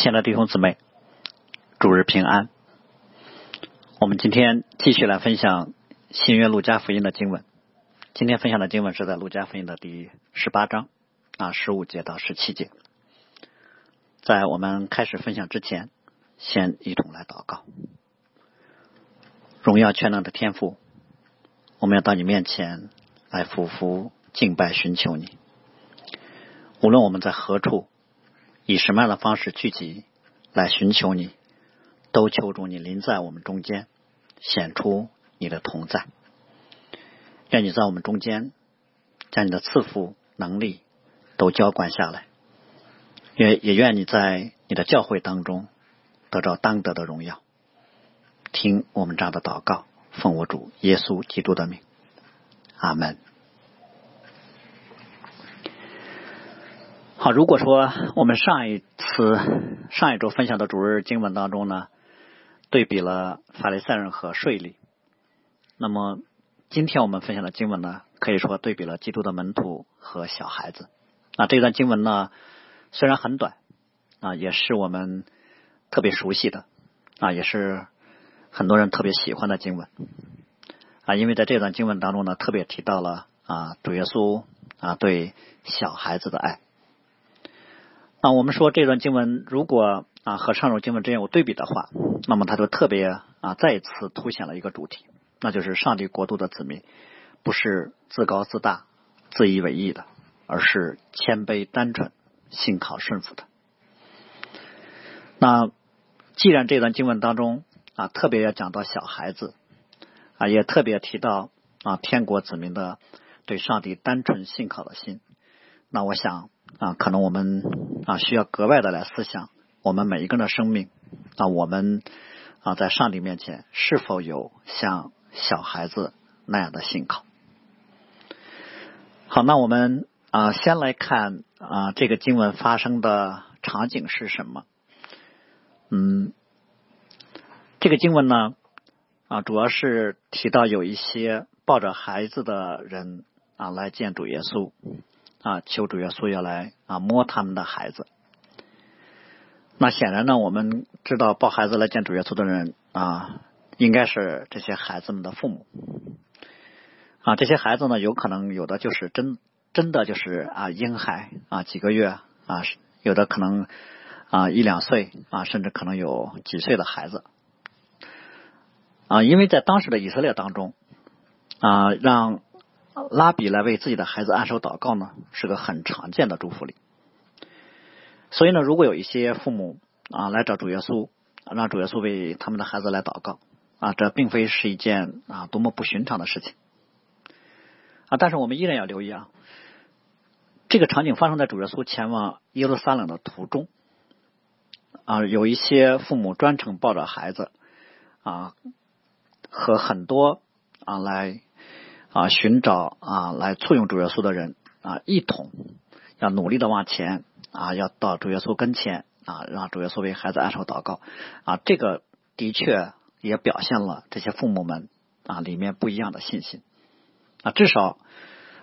亲爱的弟兄姊妹，主日平安。我们今天继续来分享新约路加福音的经文。今天分享的经文是在路加福音的第十八章啊十五节到十七节。在我们开始分享之前，先一同来祷告。荣耀全能的天父，我们要到你面前来俯伏敬拜，寻求你。无论我们在何处，以什么样的方式聚集来寻求你，都求助你临在我们中间，显出你的同在。愿你在我们中间，将你的赐福能力都浇灌下来。愿也愿你在你的教会当中得着当得的荣耀。听我们这样的祷告，奉我主耶稣基督的名，阿门。好，如果说我们上一次上一周分享的主日经文当中呢，对比了法利赛人和税吏，那么今天我们分享的经文呢，可以说对比了基督的门徒和小孩子。啊，这段经文呢虽然很短啊，也是我们特别熟悉的啊，也是很多人特别喜欢的经文啊，因为在这段经文当中呢，特别提到了啊主耶稣啊对小孩子的爱。那我们说这段经文如果啊和上周经文之间有对比的话，那么它就特别啊再次凸显了一个主题，那就是上帝国度的子民不是自高自大、自以为意的，而是谦卑、单纯、信靠、顺服的。那既然这段经文当中啊特别要讲到小孩子啊，也特别提到啊天国子民的对上帝单纯信靠的心，那我想。啊，可能我们啊需要格外的来思想，我们每一个人的生命啊，我们啊在上帝面前是否有像小孩子那样的信靠？好，那我们啊先来看啊这个经文发生的场景是什么？嗯，这个经文呢啊主要是提到有一些抱着孩子的人啊来见主耶稣。啊，求主耶稣要来啊摸他们的孩子。那显然呢，我们知道抱孩子来见主耶稣的人啊，应该是这些孩子们的父母。啊，这些孩子呢，有可能有的就是真真的就是啊婴孩啊几个月啊，有的可能啊一两岁啊，甚至可能有几岁的孩子。啊，因为在当时的以色列当中啊，让。拉比来为自己的孩子按手祷告呢，是个很常见的祝福礼。所以呢，如果有一些父母啊来找主耶稣，让主耶稣为他们的孩子来祷告啊，这并非是一件啊多么不寻常的事情啊。但是我们依然要留意啊，这个场景发生在主耶稣前往耶路撒冷的途中啊，有一些父母专程抱着孩子啊，和很多啊来。啊，寻找啊，来簇拥主耶稣的人啊，一同要努力的往前啊，要到主耶稣跟前啊，让主耶稣为孩子按手祷告啊，这个的确也表现了这些父母们啊里面不一样的信心啊，至少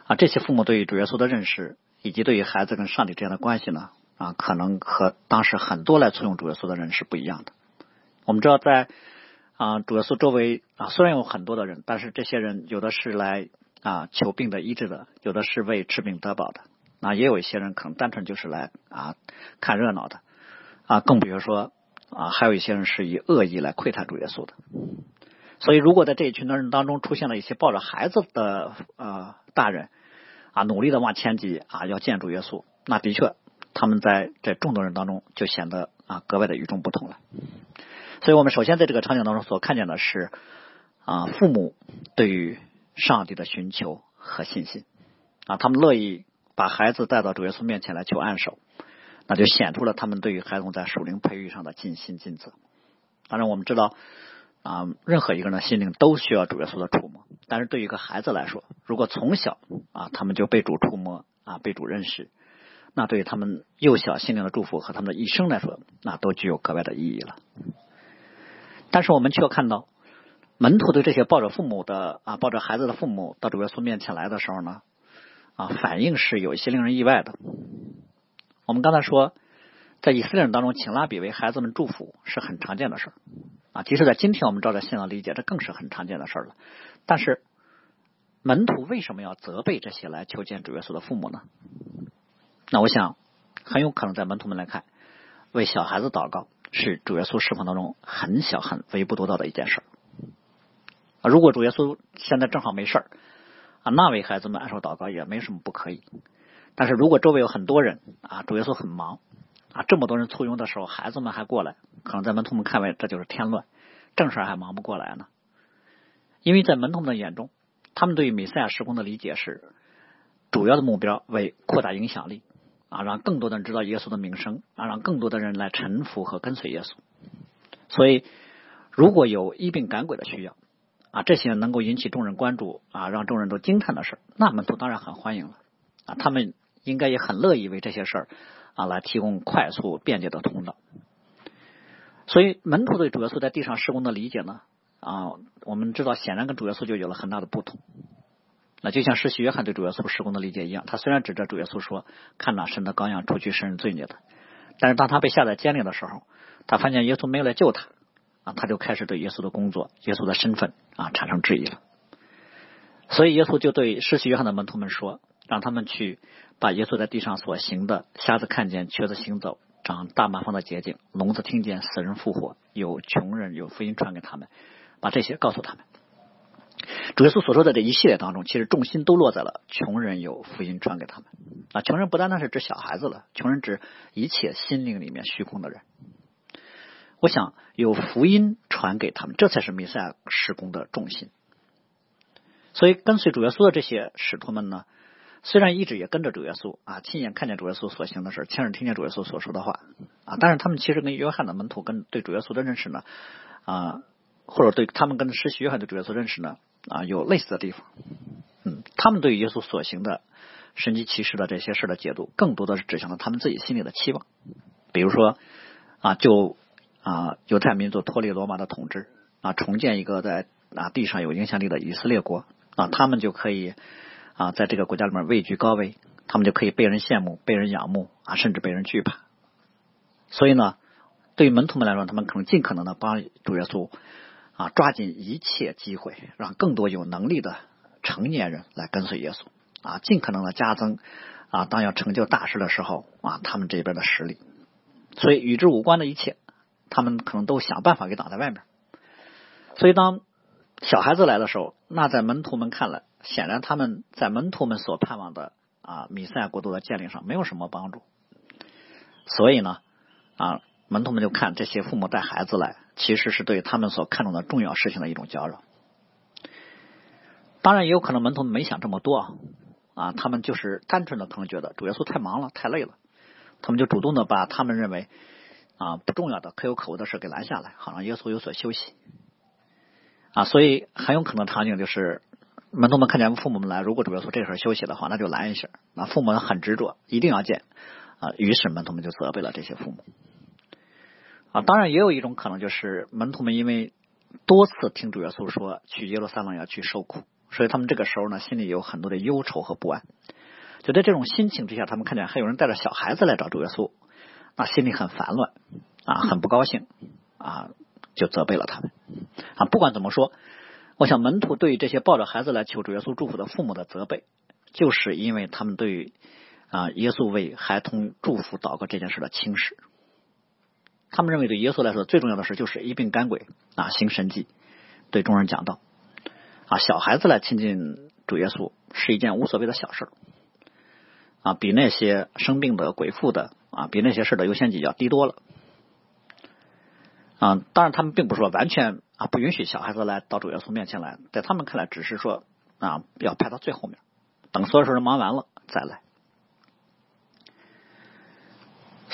啊，这些父母对于主耶稣的认识，以及对于孩子跟上帝之间的关系呢啊，可能和当时很多来簇拥主耶稣的人是不一样的。我们知道在。啊，主耶稣周围啊，虽然有很多的人，但是这些人有的是来啊求病的医治的，有的是为治病得饱的，啊，也有一些人可能单纯就是来啊看热闹的，啊，更比如说啊，还有一些人是以恶意来窥探主耶稣的。所以，如果在这一群的人当中出现了一些抱着孩子的呃大人啊，努力的往前挤啊，要见主耶稣，那的确他们在这众多人当中就显得啊格外的与众不同了。所以我们首先在这个场景当中所看见的是啊，父母对于上帝的寻求和信心啊，他们乐意把孩子带到主耶稣面前来求按手，那就显出了他们对于孩童在属灵培育上的尽心尽责。当然，我们知道啊，任何一个人的心灵都需要主耶稣的触摸，但是对于一个孩子来说，如果从小啊他们就被主触摸啊，被主认识，那对于他们幼小心灵的祝福和他们的一生来说，那都具有格外的意义了。但是我们却看到，门徒对这些抱着父母的啊，抱着孩子的父母到主耶稣面前来的时候呢，啊，反应是有一些令人意外的。我们刚才说，在以色列人当中，请拉比为孩子们祝福是很常见的事儿啊。即使在今天，我们照着信仰理解，这更是很常见的事儿了。但是门徒为什么要责备这些来求见主耶稣的父母呢？那我想，很有可能在门徒们来看，为小孩子祷告是主耶稣侍奉当中很小很微不足道的一件事啊。如果主耶稣现在正好没事儿啊，那为孩子们按手祷告也没什么不可以。但是如果周围有很多人啊，主耶稣很忙。啊，这么多人簇拥的时候，孩子们还过来，可能在门徒们看来，这就是添乱，正事还忙不过来呢。因为在门徒们的眼中，他们对于美赛亚施工的理解是，主要的目标为扩大影响力，啊，让更多的人知道耶稣的名声，啊，让更多的人来臣服和跟随耶稣。所以，如果有医病赶鬼的需要，啊，这些能够引起众人关注，啊，让众人都惊叹的事那门徒当然很欢迎了，啊，他们应该也很乐意为这些事儿。啊，来提供快速便捷的通道。所以门徒对主耶稣在地上施工的理解呢，啊，我们知道显然跟主耶稣就有了很大的不同。那就像施洗约翰对主耶稣施工的理解一样，他虽然指着主耶稣说：“看哪神的羔羊，除去世人罪孽的。”但是当他被下在监里的时候，他发现耶稣没有来救他，啊，他就开始对耶稣的工作、耶稣的身份啊产生质疑了。所以耶稣就对施洗约翰的门徒们说。让他们去把耶稣在地上所行的，瞎子看见，瘸子行走，长大麻风的捷径，聋子听见，死人复活，有穷人有福音传给他们，把这些告诉他们。主耶稣所说的这一系列当中，其实重心都落在了穷人有福音传给他们。啊，穷人不单单是指小孩子了，穷人指一切心灵里面虚空的人。我想有福音传给他们，这才是弥赛亚施工的重心。所以跟随主耶稣的这些使徒们呢？虽然一直也跟着主耶稣啊，亲眼看见主耶稣所行的事，亲耳听见主耶稣所说的话啊，但是他们其实跟约翰的门徒跟对主耶稣的认识呢啊，或者对他们跟施洗约翰对主耶稣认识呢啊，有类似的地方。嗯，他们对耶稣所行的神迹奇事的这些事的解读，更多的是指向了他们自己心里的期望。比如说啊，就啊犹太民族脱离罗马的统治啊，重建一个在啊地上有影响力的以色列国啊，他们就可以。啊，在这个国家里面位居高位，他们就可以被人羡慕、被人仰慕啊，甚至被人惧怕。所以呢，对于门徒们来说，他们可能尽可能的帮主耶稣啊，抓紧一切机会，让更多有能力的成年人来跟随耶稣啊，尽可能的加增啊，当要成就大事的时候啊，他们这边的实力。所以与之无关的一切，他们可能都想办法给挡在外面。所以当小孩子来的时候，那在门徒们看来。显然，他们在门徒们所盼望的啊米赛亚国度的建立上没有什么帮助，所以呢啊门徒们就看这些父母带孩子来，其实是对他们所看重的重要事情的一种搅扰。当然，也有可能门徒们没想这么多啊，他们就是单纯的可能觉得主耶稣太忙了，太累了，他们就主动的把他们认为啊不重要的、可有可无的事给拦下来，好让耶稣有所休息啊。所以很有可能场景就是。门徒们看见父母们来，如果主耶稣这时候休息的话，那就拦一下。那父母很执着，一定要见啊。于是门徒们就责备了这些父母啊。当然，也有一种可能，就是门徒们因为多次听主耶稣说去耶路撒冷要去受苦，所以他们这个时候呢，心里有很多的忧愁和不安。就在这种心情之下，他们看见还有人带着小孩子来找主耶稣，那心里很烦乱啊，很不高兴啊，就责备了他们啊。不管怎么说。我想门徒对于这些抱着孩子来求主耶稣祝福的父母的责备，就是因为他们对啊耶稣为孩童祝福祷告这件事的轻视。他们认为对耶稣来说最重要的事就是一病赶鬼啊行神迹，对众人讲道啊小孩子来亲近主耶稣是一件无所谓的小事啊比那些生病的鬼妇的啊比那些事的优先级要低多了。啊，当然，他们并不是说完全啊不允许小孩子来到主耶稣面前来，在他们看来，只是说啊要排到最后面，等所有事儿忙完了再来。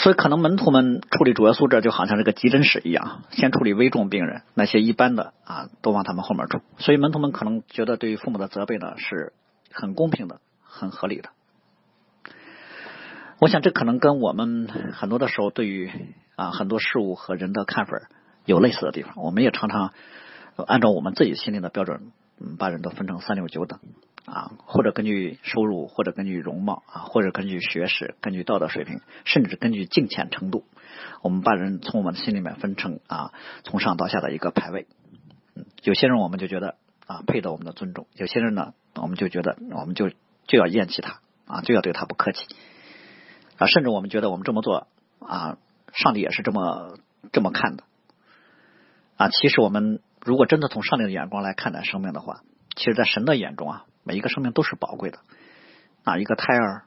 所以，可能门徒们处理主耶稣这就好像是个急诊室一样，先处理危重病人，那些一般的啊都往他们后面处。所以，门徒们可能觉得对于父母的责备呢是很公平的、很合理的。我想，这可能跟我们很多的时候对于。啊，很多事物和人的看法有类似的地方。我们也常常按照我们自己心里的标准，嗯，把人都分成三六九等啊，或者根据收入，或者根据容貌啊，或者根据学识，根据道德水平，甚至根据敬虔程度，我们把人从我们的心里面分成啊，从上到下的一个排位。有些人我们就觉得啊，配得我们的尊重；有些人呢，我们就觉得我们就就要厌弃他啊，就要对他不客气啊，甚至我们觉得我们这么做啊，上帝也是这么这么看的啊。其实我们如果真的从上帝的眼光来看待生命的话，其实，在神的眼中啊，每一个生命都是宝贵的啊，一个胎儿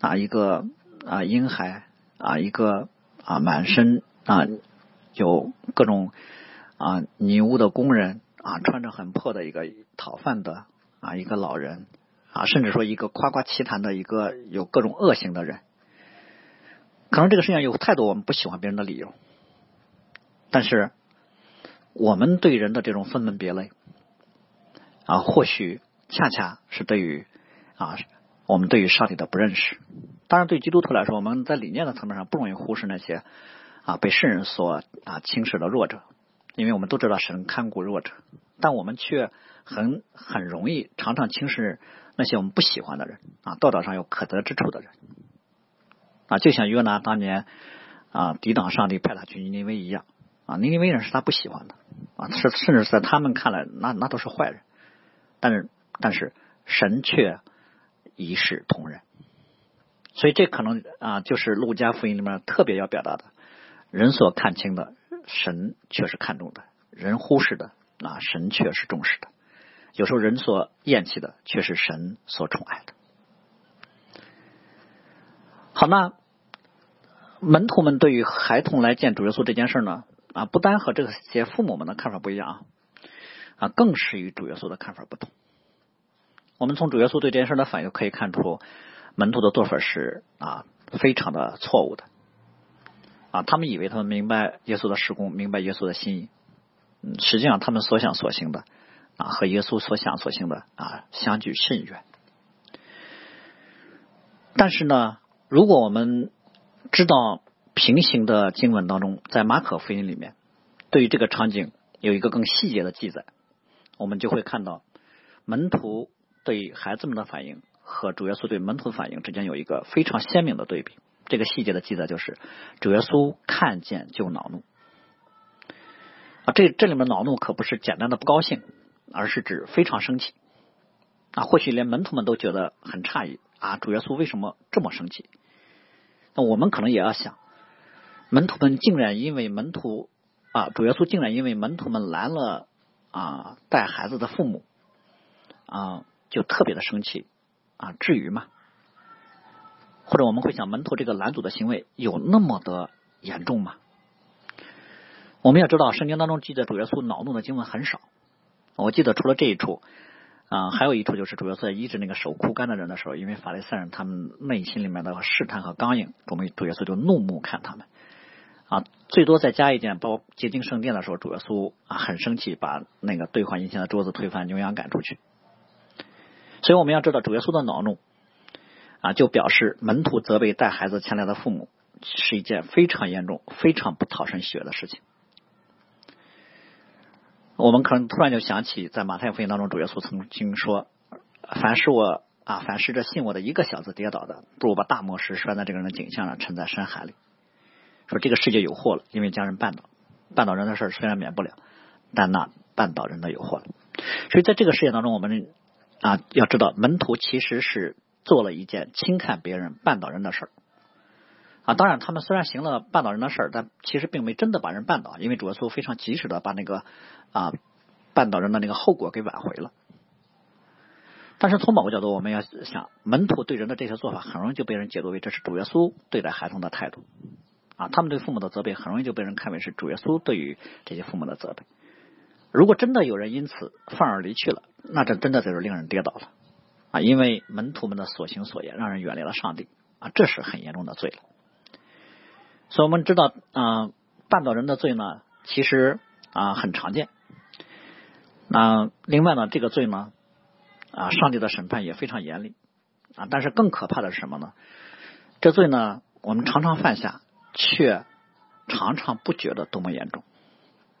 啊，一个啊婴孩啊，一个啊满身啊有各种啊泥污的工人啊，穿着很破的一个讨饭的啊一个老人啊，甚至说一个夸夸其谈的一个有各种恶行的人，可能这个世界上有太多我们不喜欢别人的理由，但是我们对人的这种分门别类。啊，或许恰恰是对于啊，我们对于上帝的不认识。当然，对基督徒来说，我们在理念的层面上不容易忽视那些啊被世人所啊轻视的弱者，因为我们都知道神看顾弱者，但我们却很很容易常常轻视那些我们不喜欢的人啊，道德上有可得之处的人啊，就像约拿当年啊抵挡上帝派他去尼尼微一样啊，尼尼微人是他不喜欢的啊，是甚至在他们看来，那那都是坏人。但是，但是神却一视同仁，所以这可能啊，就是路加福音里面特别要表达的：人所看清的，神却是看重的；人忽视的，啊，神却是重视的。有时候人所厌弃的，却是神所宠爱的。好，那门徒们对于孩童来见主耶稣这件事呢，啊，不单和这些父母们的看法不一样啊。啊，更是与主耶稣的看法不同。我们从主耶稣对这件事的反应可以看出，门徒的做法是啊，非常的错误的。啊，他们以为他们明白耶稣的施工，明白耶稣的心意。实际上他们所想所行的啊，和耶稣所想所行的啊，相距甚远。但是呢，如果我们知道平行的经文当中，在马可福音里面，对于这个场景有一个更细节的记载。我们就会看到门徒对孩子们的反应和主耶稣对门徒的反应之间有一个非常鲜明的对比。这个细节的记载就是，主耶稣看见就恼怒啊，这这里面恼怒可不是简单的不高兴，而是指非常生气啊。或许连门徒们都觉得很诧异啊，主耶稣为什么这么生气？那我们可能也要想，门徒们竟然因为门徒啊，主耶稣竟然因为门徒们拦了。啊，带孩子的父母啊，就特别的生气啊，至于吗？或者我们会想，门徒这个拦阻的行为有那么的严重吗？我们要知道，圣经当中记载主耶稣恼怒的经文很少。我记得除了这一处啊，还有一处就是主耶稣在医治那个手枯干的人的时候，因为法利赛人他们内心里面的试探和刚硬，我们主耶稣就怒目看他们。啊，最多再加一件，包接近圣殿的时候，主耶稣啊很生气，把那个兑换银钱的桌子推翻，牛羊赶出去。所以我们要知道，主耶稣的恼怒啊，就表示门徒责备带孩子前来的父母是一件非常严重、非常不讨神喜悦的事情。我们可能突然就想起，在马太福音当中，主耶稣曾经说：“凡是我啊，凡是这信我的一个小子跌倒的，不如把大磨石摔在这个人的颈项上，沉在深海里。”说这个世界有祸了，因为家人绊倒，绊倒人的事儿虽然免不了，但那绊倒人的有祸了。所以在这个世界当中，我们啊要知道，门徒其实是做了一件轻看别人、绊倒人的事儿啊。当然，他们虽然行了绊倒人的事儿，但其实并没真的把人绊倒，因为主耶稣非常及时的把那个啊绊倒人的那个后果给挽回了。但是从某个角度，我们要想，门徒对人的这些做法，很容易就被人解读为这是主耶稣对待孩童的态度。啊，他们对父母的责备很容易就被人看为是主耶稣对于这些父母的责备。如果真的有人因此放而离去了，那这真的就是令人跌倒了啊！因为门徒们的所行所言让人远离了上帝啊，这是很严重的罪了。所以我们知道啊，绊倒人的罪呢，其实啊很常见。那另外呢，这个罪呢啊，上帝的审判也非常严厉啊。但是更可怕的是什么呢？这罪呢，我们常常犯下。却常常不觉得多么严重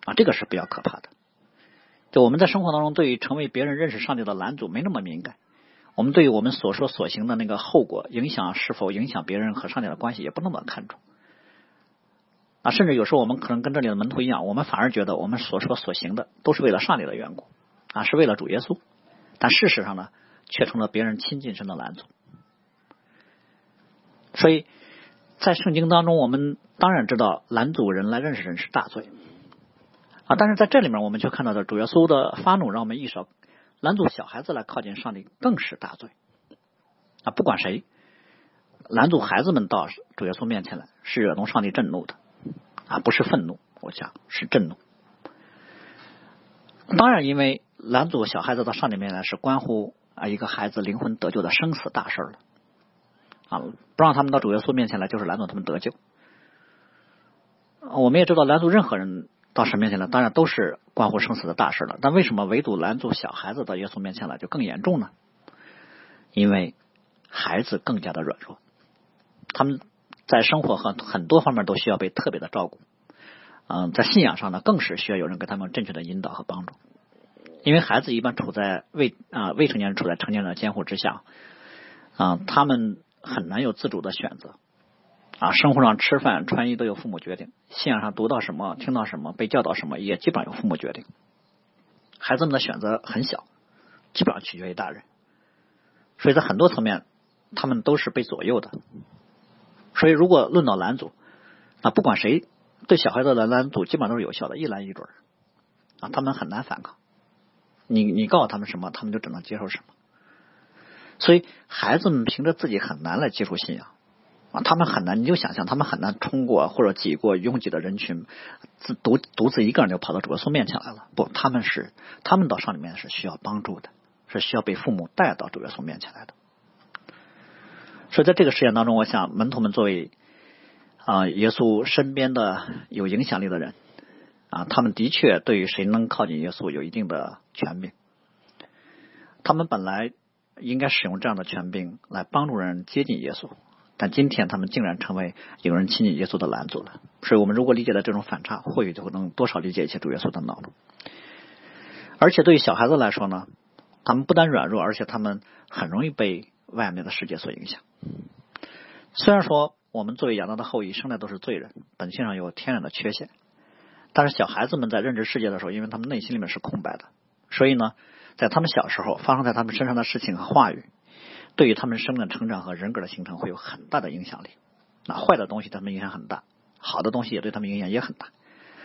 啊，这个是比较可怕的。就我们在生活当中，对于成为别人认识上帝的拦阻没那么敏感我们对于我们所说所行的那个后果影响是否影响别人和上帝的关系，也不那么看重。啊，甚至有时候我们可能跟这里的门徒一样，我们反而觉得我们所说所行的都是为了上帝的缘故，啊，是为了主耶稣。但事实上呢，却成了别人亲近神的拦阻。所以在圣经当中，我们当然知道拦阻人来认识人是大罪。啊，但是在这里面，我们却看到的主耶稣的发怒，让我们意识到拦阻小孩子来靠近上帝更是大罪。啊，不管谁拦阻孩子们到主耶稣面前来，是惹动上帝震怒的。啊，不是愤怒，我想是震怒。当然，因为拦阻小孩子到上帝面前来，是关乎啊一个孩子灵魂得救的生死大事了。啊，不让他们到主耶稣面前来，就是拦阻他们得救。我们也知道，拦阻任何人。到神面前来，当然都是关乎生死的大事了。但为什么唯独拦阻小孩子到耶稣面前来就更严重呢？因为孩子更加的软弱，他们在生活和很多方面都需要被特别的照顾。嗯，在信仰上呢，更是需要有人给他们正确的引导和帮助。因为孩子一般处在未啊未成年人处在成年人的监护之下，啊，他们很难有自主的选择。啊，生活上吃饭穿衣都由父母决定，信仰上读到什么、听到什么、被教导什么，也基本上由父母决定。孩子们的选择很小，基本上取决于大人。所以在很多层面，他们都是被左右的。所以如果论到拦阻，啊，不管谁对小孩子的拦阻，基本上都是有效的，一拦一准啊，他们很难反抗。你你告诉他们什么，他们就只能接受什么。所以孩子们凭着自己很难来接触信仰。啊，他们很难，你就想象他们很难冲过或者挤过拥挤的人群，自独独自一个人就跑到主耶稣面前来了。不，他们是他们到上里面是需要帮助的，是需要被父母带到主耶稣面前来的。所以在这个事件当中，我想门徒们作为啊耶稣身边的有影响力的人啊，他们的确对于谁能靠近耶稣有一定的权柄。他们本来应该使用这样的权柄来帮助人接近耶稣。但今天他们竟然成为有人亲近耶稣的拦阻了，所以我们如果理解了这种反差，或许就能多少理解一些主耶稣的恼怒。而且对于小孩子来说呢，他们不但软弱，而且他们很容易被外面的世界所影响。虽然说我们作为亚当的后裔，生来都是罪人，本性上有天然的缺陷，但是小孩子们在认知世界的时候，因为他们内心里面是空白的，所以呢，在他们小时候发生在他们身上的事情和话语。对于他们生命的成长和人格的形成会有很大的影响力。那坏的东西他们影响很大，好的东西也对他们影响也很大。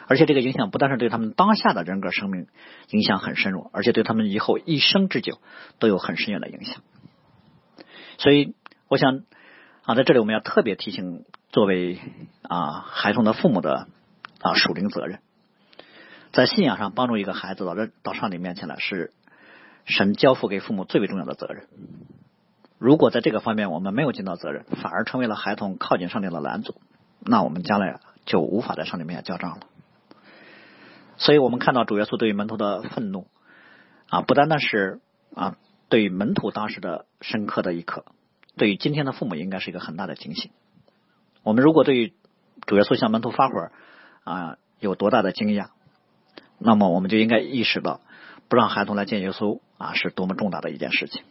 而且这个影响不但是对他们当下的人格生命影响很深入，而且对他们以后一生之久都有很深远的影响。所以，我想啊，在这里我们要特别提醒作为啊孩童的父母的啊属灵责任，在信仰上帮助一个孩子到这到上帝面前来，是神交付给父母最为重要的责任。如果在这个方面我们没有尽到责任，反而成为了孩童靠近上帝的拦阻，那我们将来就无法在上帝面前交账了。所以我们看到主耶稣对于门徒的愤怒啊，不单单是啊对于门徒当时的深刻的一刻，对于今天的父母应该是一个很大的警醒。我们如果对于主耶稣向门徒发火啊有多大的惊讶，那么我们就应该意识到，不让孩童来见耶稣啊是多么重大的一件事情。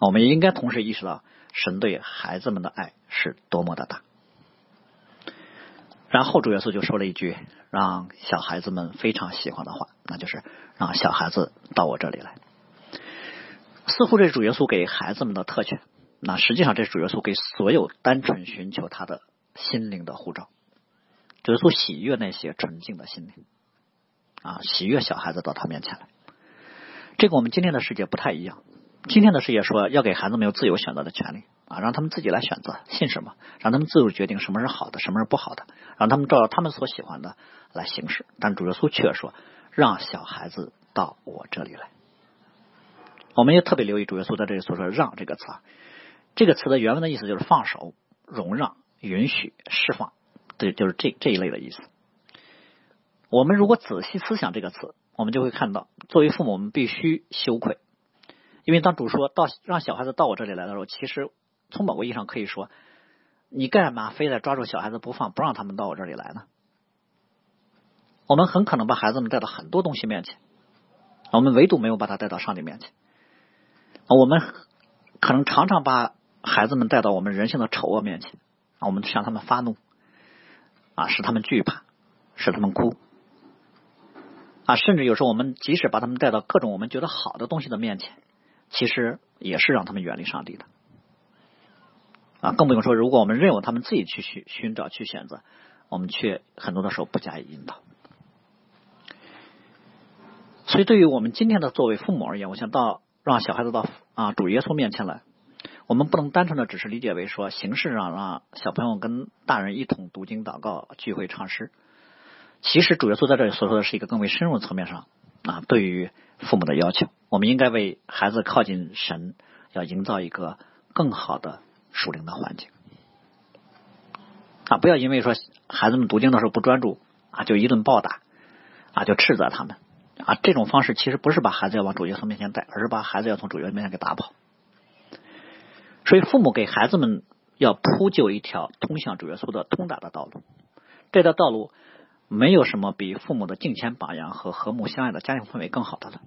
我们也应该同时意识到，神对孩子们的爱是多么的大。然后主耶稣就说了一句让小孩子们非常喜欢的话，那就是让小孩子到我这里来。似乎这是主耶稣给孩子们的特权，那实际上这是主耶稣给所有单纯寻求他的心灵的护照。主耶稣喜悦那些纯净的心灵，啊，喜悦小孩子到他面前来。这个我们今天的世界不太一样。今天的世界说要给孩子们有自由选择的权利啊，让他们自己来选择信什么，让他们自主决定什么是好的，什么是不好的，让他们照着他们所喜欢的来行事。但主耶稣却说，让小孩子到我这里来。我们也特别留意主耶稣在这里所说“让”这个词啊，这个词的原文的意思就是放手、容让、允许、释放，对，就是这这一类的意思。我们如果仔细思想这个词，我们就会看到，作为父母，我们必须羞愧。因为当主说到让小孩子到我这里来的时候，其实从某个意义上可以说，你干嘛非得抓住小孩子不放，不让他们到我这里来呢？我们很可能把孩子们带到很多东西面前，我们唯独没有把他带到上帝面前。我们可能常常把孩子们带到我们人性的丑恶面前，我们向他们发怒，啊，使他们惧怕，使他们哭，啊，甚至有时候我们即使把他们带到各种我们觉得好的东西的面前，其实也是让他们远离上帝的，啊，更不用说如果我们任由他们自己去寻寻找去选择，我们却很多的时候不加以引导。所以，对于我们今天的作为父母而言，我想到让小孩子到啊主耶稣面前来，我们不能单纯的只是理解为说形式上让小朋友跟大人一同读经、祷告、聚会、唱诗。其实主耶稣在这里所说的是一个更为深入层面上啊，对于父母的要求，我们应该为孩子靠近神，要营造一个更好的属灵的环境啊！不要因为说孩子们读经的时候不专注啊，就一顿暴打啊，就斥责他们。啊，这种方式其实不是把孩子要往主耶稣面前带，而是把孩子要从主耶稣面前给打跑。所以，父母给孩子们要铺就一条通向主耶稣的通达的道路。这条道路没有什么比父母的敬虔榜样和和睦相爱的家庭氛围更好的了。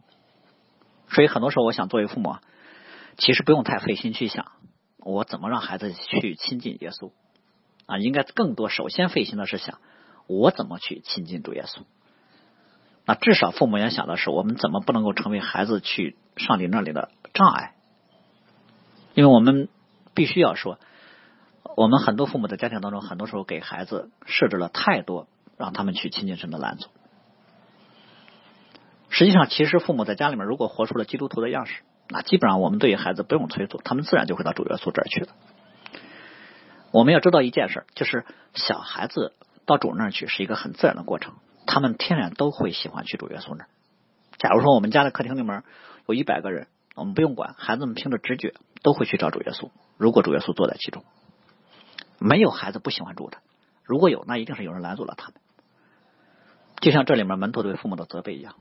所以，很多时候我想，作为父母，其实不用太费心去想我怎么让孩子去亲近耶稣啊，应该更多首先费心的是想我怎么去亲近主耶稣。那至少父母要想的是，我们怎么不能够成为孩子去上帝那里的障碍？因为我们必须要说，我们很多父母的家庭当中，很多时候给孩子设置了太多让他们去亲近神的拦阻。实际上，其实父母在家里面如果活出了基督徒的样式，那基本上我们对于孩子不用催促，他们自然就会到主耶稣这儿去的。我们要知道一件事，就是小孩子到主那儿去是一个很自然的过程。他们天然都会喜欢去主耶稣那儿。假如说我们家的客厅里面有一百个人，我们不用管，孩子们凭着直觉都会去找主耶稣。如果主耶稣坐在其中，没有孩子不喜欢主的。如果有，那一定是有人拦阻了他们。就像这里面门徒对父母的责备一样，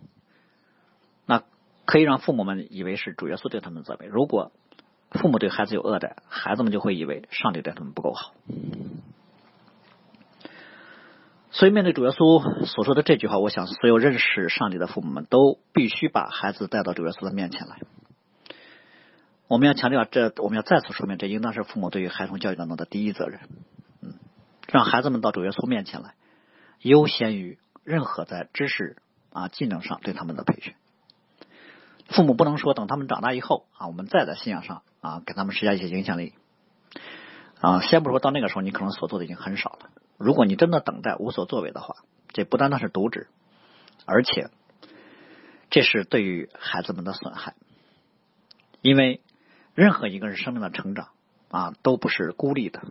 那可以让父母们以为是主耶稣对他们的责备。如果父母对孩子有恶待，孩子们就会以为上帝对他们不够好。所以，面对主耶稣所说的这句话，我想所有认识上帝的父母们都必须把孩子带到主耶稣的面前来。我们要强调，这我们要再次说明，这应当是父母对于孩童教育当中的第一责任。嗯，让孩子们到主耶稣面前来，优先于任何在知识啊技能上对他们的培训。父母不能说等他们长大以后啊，我们再在信仰上啊给他们施加一些影响力啊。先不说到那个时候，你可能所做的已经很少了。如果你真的等待无所作为的话，这不单单是渎职，而且这是对于孩子们的损害。因为任何一个人生命的成长啊，都不是孤立的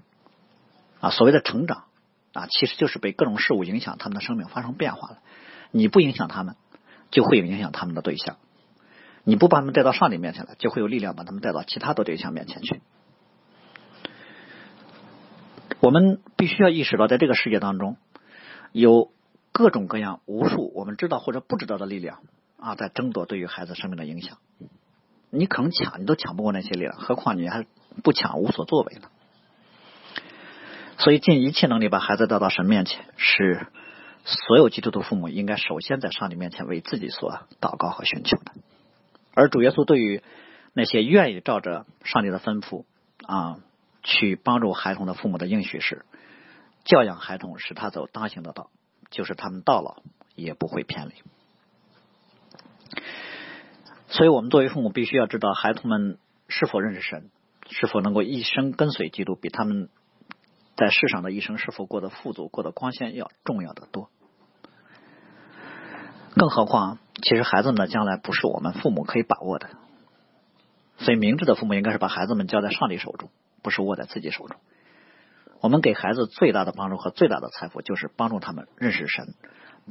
啊。所谓的成长啊，其实就是被各种事物影响，他们的生命发生变化了。你不影响他们，就会影响他们的对象；你不把他们带到上帝面前来，就会有力量把他们带到其他的对象面前去。我们必须要意识到，在这个世界当中，有各种各样、无数我们知道或者不知道的力量啊，在争夺对于孩子生命的影响。你可能抢，你都抢不过那些力量，何况你还不抢，无所作为呢？所以，尽一切能力把孩子带到神面前，是所有基督徒父母应该首先在上帝面前为自己所祷告和寻求的。而主耶稣对于那些愿意照着上帝的吩咐啊。去帮助孩童的父母的应许是教养孩童，使他走当行的道，就是他们到老也不会偏离。所以，我们作为父母，必须要知道孩童们是否认识神，是否能够一生跟随基督，比他们在世上的一生是否过得富足、过得光鲜要重要的多。更何况，其实孩子们的将来不是我们父母可以把握的。所以，明智的父母应该是把孩子们交在上帝手中。不是握在自己手中。我们给孩子最大的帮助和最大的财富，就是帮助他们认识神，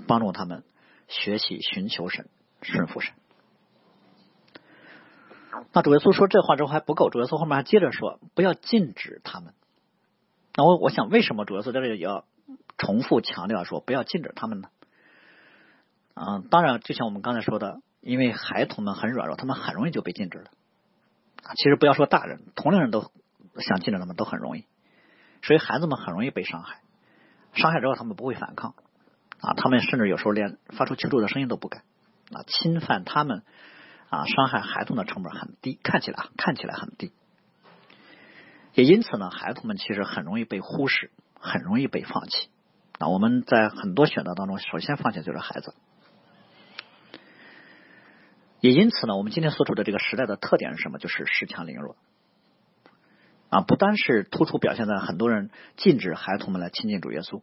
帮助他们学习寻求神、顺服神。那主耶稣说这话之后还不够，主耶稣后面还接着说：“不要禁止他们。”那我我想，为什么主耶稣在这里要重复强调说不要禁止他们呢？啊，当然，就像我们刚才说的，因为孩童们很软弱，他们很容易就被禁止了。其实不要说大人，同龄人都。想禁止他们都很容易，所以孩子们很容易被伤害。伤害之后，他们不会反抗啊，他们甚至有时候连发出求助的声音都不敢啊。侵犯他们啊，伤害孩童的成本很低，看起来看起来很低也因此呢，孩子们其实很容易被忽视，很容易被放弃。啊，我们在很多选择当中，首先放弃就是孩子。也因此呢，我们今天所处的这个时代的特点是什么？就是恃强凌弱。啊，不单是突出表现在很多人禁止孩童们来亲近主耶稣，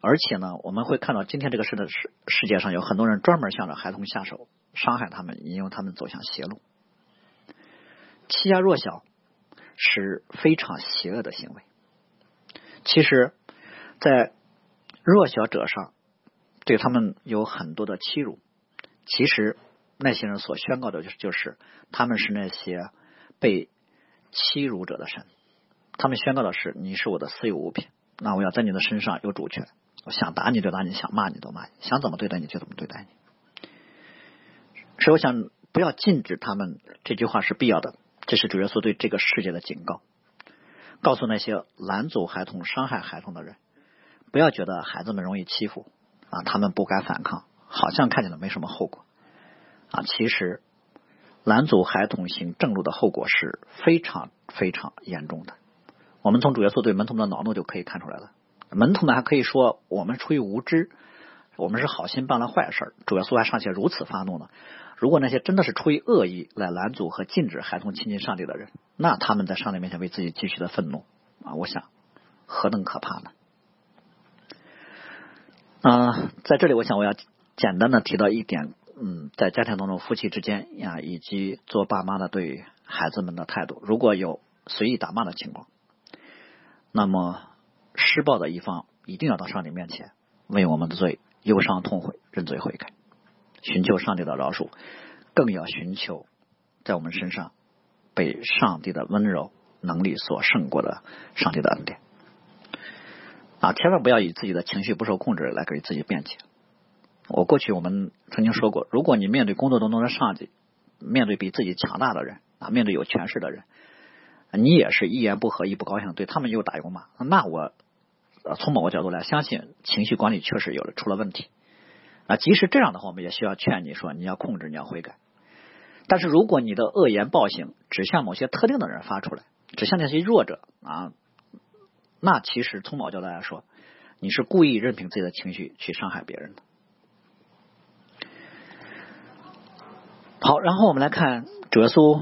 而且呢，我们会看到今天这个世的世世界上有很多人专门向着孩童下手，伤害他们，引诱他们走向邪路。欺压弱小是非常邪恶的行为。其实，在弱小者上，对他们有很多的欺辱。其实。那些人所宣告的，就是就是他们是那些被欺辱者的神。他们宣告的是：你是我的私有物品，那我要在你的身上有主权。我想打你就打你，想骂你都骂你，想怎么对待你就怎么对待你。所以，我想不要禁止他们。这句话是必要的，这是主耶稣对这个世界的警告。告诉那些拦阻孩童、伤害孩童的人，不要觉得孩子们容易欺负啊，他们不敢反抗，好像看起来没什么后果。啊，其实拦阻孩童行正路的后果是非常非常严重的。我们从主耶稣对门徒们的恼怒就可以看出来了。门徒们还可以说我们出于无知，我们是好心办了坏事。主耶稣还尚且如此发怒呢。如果那些真的是出于恶意来拦阻和禁止孩童亲近上帝的人，那他们在上帝面前为自己继续的愤怒啊，我想何等可怕呢？啊，在这里我想我要简单的提到一点。嗯，在家庭当中，夫妻之间呀，以及做爸妈的对孩子们的态度，如果有随意打骂的情况，那么施暴的一方一定要到上帝面前为我们的罪忧伤痛悔、认罪悔改，寻求上帝的饶恕，更要寻求在我们身上被上帝的温柔能力所胜过的上帝的恩典啊！千万不要以自己的情绪不受控制来给自己辩解。我过去我们曾经说过，如果你面对工作当中的上级，面对比自己强大的人啊，面对有权势的人，你也是一言不合一不高兴，对他们又打又骂，那我从某个角度来相信情绪管理确实有了出了问题啊。即使这样的话，我们也需要劝你说你要控制，你要悔改。但是如果你的恶言暴行指向某些特定的人发出来，指向那些弱者啊，那其实从某角度来说，你是故意任凭自己的情绪去伤害别人的。好，然后我们来看主耶稣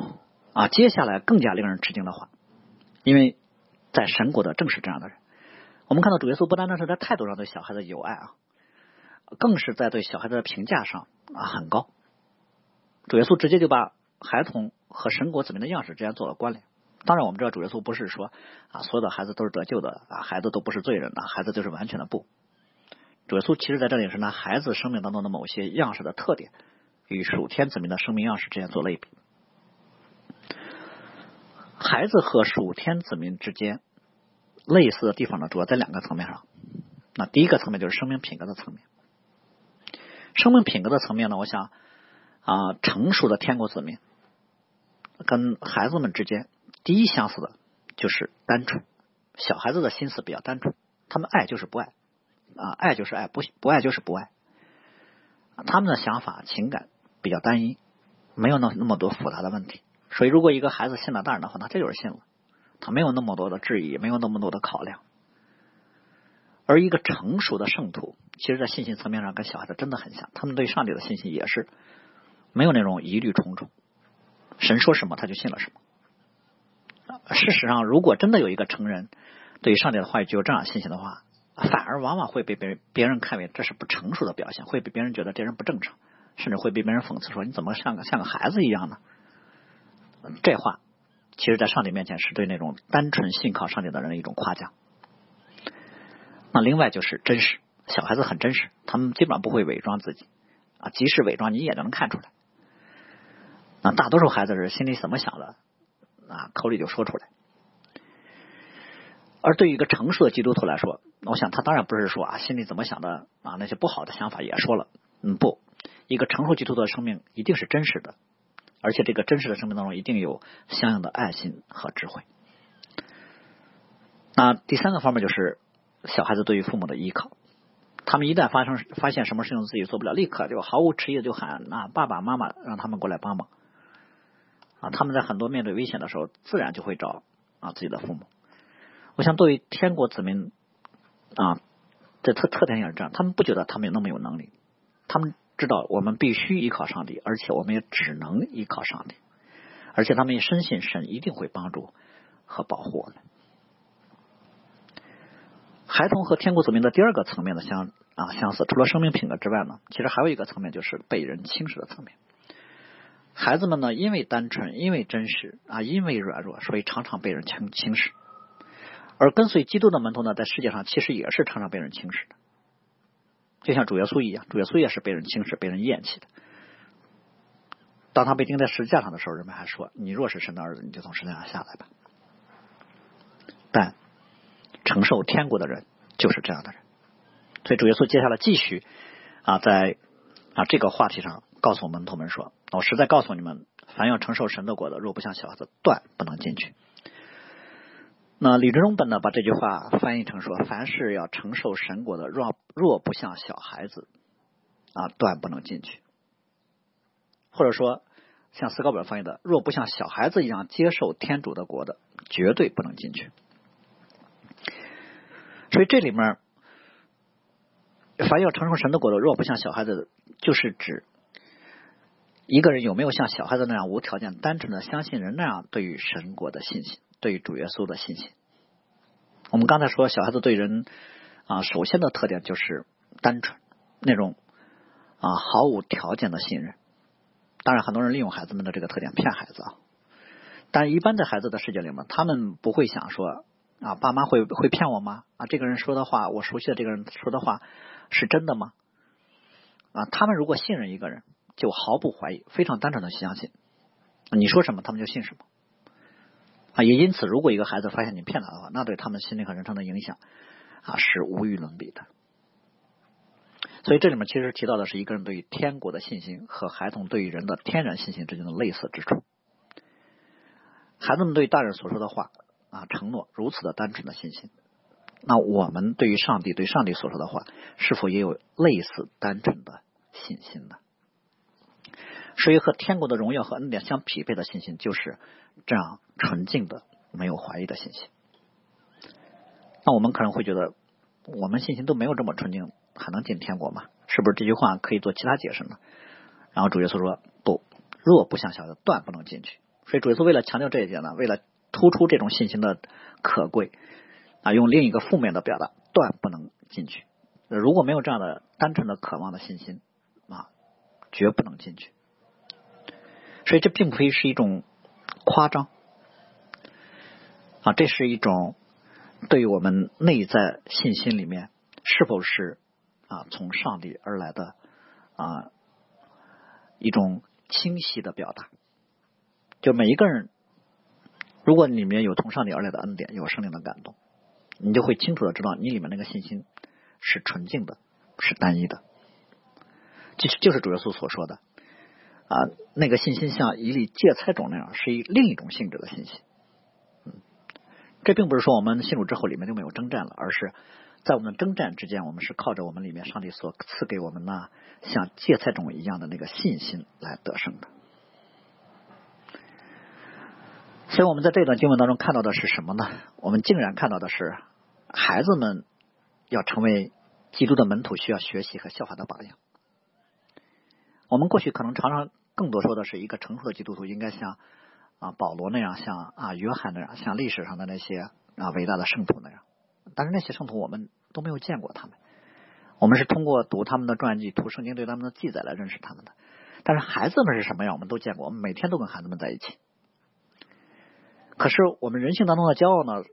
啊，接下来更加令人吃惊的话，因为在神国的正是这样的人。我们看到主耶稣不单单是在态度上对小孩子有爱啊，更是在对小孩子的评价上啊很高。主耶稣直接就把孩童和神国子民的样式之间做了关联。当然，我们知道主耶稣不是说啊所有的孩子都是得救的啊，孩子都不是罪人的，孩子就是完全的不。主耶稣其实在这里是拿孩子生命当中的某些样式的特点。与属天子民的生命样式之间做类比，孩子和属天子民之间类似的地方呢，主要在两个层面上。那第一个层面就是生命品格的层面。生命品格的层面呢，我想啊，成熟的天国子民跟孩子们之间第一相似的就是单纯。小孩子的心思比较单纯，他们爱就是不爱啊，爱就是爱，不不爱就是不爱。他们的想法情感。比较单一，没有那那么多复杂的问题。所以，如果一个孩子信了大人的话，那这就是信了。他没有那么多的质疑，没有那么多的考量。而一个成熟的圣徒，其实，在信心层面上跟小孩子真的很像。他们对上帝的信心也是没有那种疑虑重重。神说什么，他就信了什么。事实上，如果真的有一个成人对上帝的话语具有这样信心的话，反而往往会被别人别人看为这是不成熟的表现，会被别人觉得这人不正常。甚至会被别人讽刺说：“你怎么像个像个孩子一样呢？”这话其实，在上帝面前是对那种单纯信靠上帝的人的一种夸奖。那另外就是真实，小孩子很真实，他们基本上不会伪装自己啊，即使伪装，你也能看出来。那大多数孩子是心里怎么想的啊，口里就说出来。而对于一个成熟的基督徒来说，我想他当然不是说啊，心里怎么想的啊，那些不好的想法也说了。嗯，不。一个成熟基督徒的生命一定是真实的，而且这个真实的生命当中一定有相应的爱心和智慧。那第三个方面就是小孩子对于父母的依靠，他们一旦发生发现什么事情自己做不了，立刻就毫无迟疑的就喊啊爸爸妈妈，让他们过来帮忙。啊，他们在很多面对危险的时候，自然就会找啊自己的父母。我想作为天国子民啊，这特特点也是这样，他们不觉得他们有那么有能力，他们知道我们必须依靠上帝，而且我们也只能依靠上帝，而且他们也深信神一定会帮助和保护我们。孩童和天国子民的第二个层面的相啊相似，除了生命品格之外呢，其实还有一个层面就是被人轻视的层面。孩子们呢，因为单纯，因为真实啊，因为软弱，所以常常被人轻轻视。而跟随基督的门徒呢，在世界上其实也是常常被人轻视的，就像主耶稣一样，主耶稣也是被人轻视、被人厌弃的。当他被钉在十字架上的时候，人们还说：“你若是神的儿子，你就从十字架上下来吧。”但承受天国的人就是这样的人，所以主耶稣接下来继续啊，在啊这个话题上告诉门徒们说：“我实在告诉你们，凡要承受神的国的，若不像小孩子，断不能进去。”那李志忠本呢，把这句话翻译成说：“凡是要承受神国的，若若不像小孩子啊，断不能进去。”或者说，像斯高本翻译的：“若不像小孩子一样接受天主的国的，绝对不能进去。”所以这里面，凡要承受神的国度，若不像小孩子，就是指一个人有没有像小孩子那样无条件、单纯的相信人那样对于神国的信心，对于主耶稣的信心。我们刚才说，小孩子对人啊，首先的特点就是单纯，那种啊毫无条件的信任。当然，很多人利用孩子们的这个特点骗孩子啊。但，一般在孩子的世界里面，他们不会想说。啊，爸妈会会骗我吗？啊，这个人说的话，我熟悉的这个人说的话是真的吗？啊，他们如果信任一个人，就毫不怀疑，非常单纯的相信，你说什么他们就信什么。啊，也因此，如果一个孩子发现你骗他的话，那对他们心理和人生的影响啊是无与伦比的。所以这里面其实提到的是一个人对于天国的信心和孩童对于人的天然信心之间的类似之处。孩子们对大人所说的话。啊，承诺如此的单纯的信心，那我们对于上帝对上帝所说的话，是否也有类似单纯的信心呢？所以和天国的荣耀和恩典相匹配的信心，就是这样纯净的、没有怀疑的信心。那我们可能会觉得，我们信心都没有这么纯净，还能进天国吗？是不是这句话可以做其他解释呢？然后主耶稣说：“不，若不像小的，断不能进去。”所以主耶稣为了强调这一点呢，为了。突出这种信心的可贵啊，用另一个负面的表达，断不能进去。如果没有这样的单纯的渴望的信心啊，绝不能进去。所以这并非是一种夸张啊，这是一种对于我们内在信心里面是否是啊从上帝而来的啊一种清晰的表达。就每一个人。如果里面有从上帝而来的恩典，有圣灵的感动，你就会清楚的知道你里面那个信心是纯净的，是单一的。其实就是主耶稣所说的啊，那个信心像一粒芥菜种那样，是一另一种性质的信心。嗯，这并不是说我们信主之后里面就没有征战了，而是在我们的征战之间，我们是靠着我们里面上帝所赐给我们那像芥菜种一样的那个信心来得胜的。所以我们在这段经文当中看到的是什么呢？我们竟然看到的是孩子们要成为基督的门徒，需要学习和效法的榜样。我们过去可能常常更多说的是一个成熟的基督徒应该像啊保罗那样，像啊约翰那样，像历史上的那些啊伟大的圣徒那样。但是那些圣徒我们都没有见过他们，我们是通过读他们的传记、读圣经对他们的记载来认识他们的。但是孩子们是什么样，我们都见过，我们每天都跟孩子们在一起。可是我们人性当中的骄傲呢？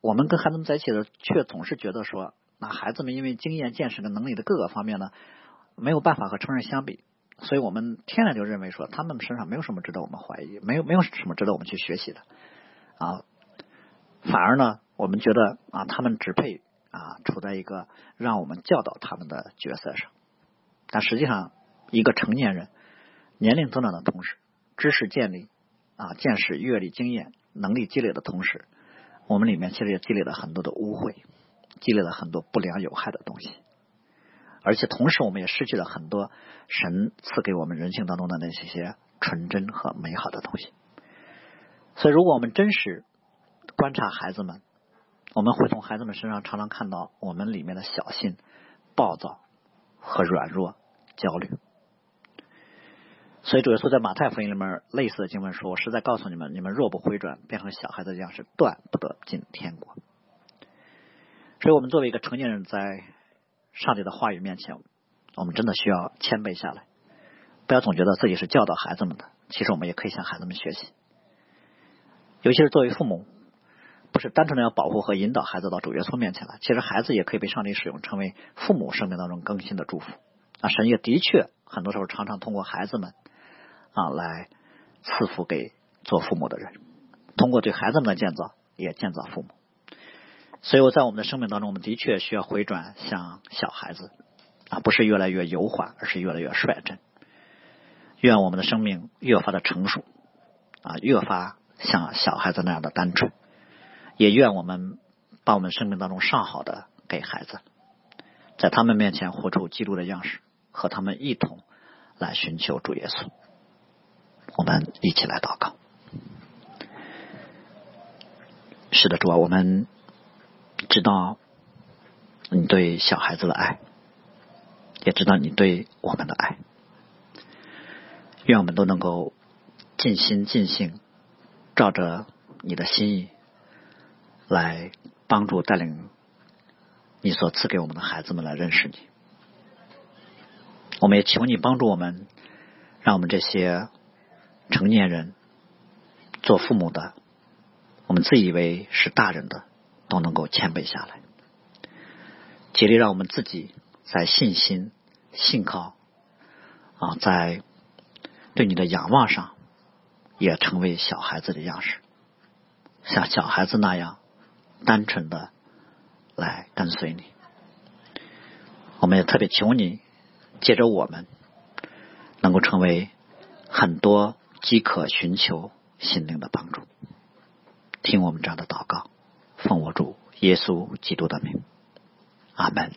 我们跟孩子们在一起的，却总是觉得说，那孩子们因为经验、见识跟能力的各个方面呢，没有办法和成人相比，所以我们天然就认为说，他们身上没有什么值得我们怀疑，没有没有什么值得我们去学习的啊。反而呢，我们觉得啊，他们只配啊处在一个让我们教导他们的角色上。但实际上，一个成年人年龄增长的同时，知识建立啊，见识、阅历、经验。能力积累的同时，我们里面其实也积累了很多的污秽，积累了很多不良有害的东西，而且同时我们也失去了很多神赐给我们人性当中的那些些纯真和美好的东西。所以，如果我们真实观察孩子们，我们会从孩子们身上常常看到我们里面的小心、暴躁和软弱、焦虑。所以主耶稣在马太福音里面类似的经文说：“我实在告诉你们，你们若不回转，变成小孩子一样，是断不得进天国。”所以，我们作为一个成年人，在上帝的话语面前，我们真的需要谦卑下来，不要总觉得自己是教导孩子们的。其实，我们也可以向孩子们学习，尤其是作为父母，不是单纯的要保护和引导孩子到主耶稣面前来。其实，孩子也可以被上帝使用，成为父母生命当中更新的祝福。啊，神也的确很多时候常常通过孩子们。啊，来赐福给做父母的人，通过对孩子们的建造，也建造父母。所以我在我们的生命当中，我们的确需要回转向小孩子啊，不是越来越油滑，而是越来越率真。愿我们的生命越发的成熟啊，越发像小孩子那样的单纯。也愿我们把我们生命当中上好的给孩子，在他们面前活出基督的样式，和他们一同来寻求主耶稣。我们一起来祷告。是的，主啊，我们知道你对小孩子的爱，也知道你对我们的爱。愿我们都能够尽心尽性，照着你的心意来帮助带领你所赐给我们的孩子们来认识你。我们也求你帮助我们，让我们这些。成年人做父母的，我们自以为是大人的，都能够谦卑下来，竭力让我们自己在信心、信靠啊，在对你的仰望上，也成为小孩子的样式，像小孩子那样单纯的来跟随你。我们也特别求你，借着我们，能够成为很多。即可寻求心灵的帮助，听我们这样的祷告，奉我主耶稣基督的名，阿门。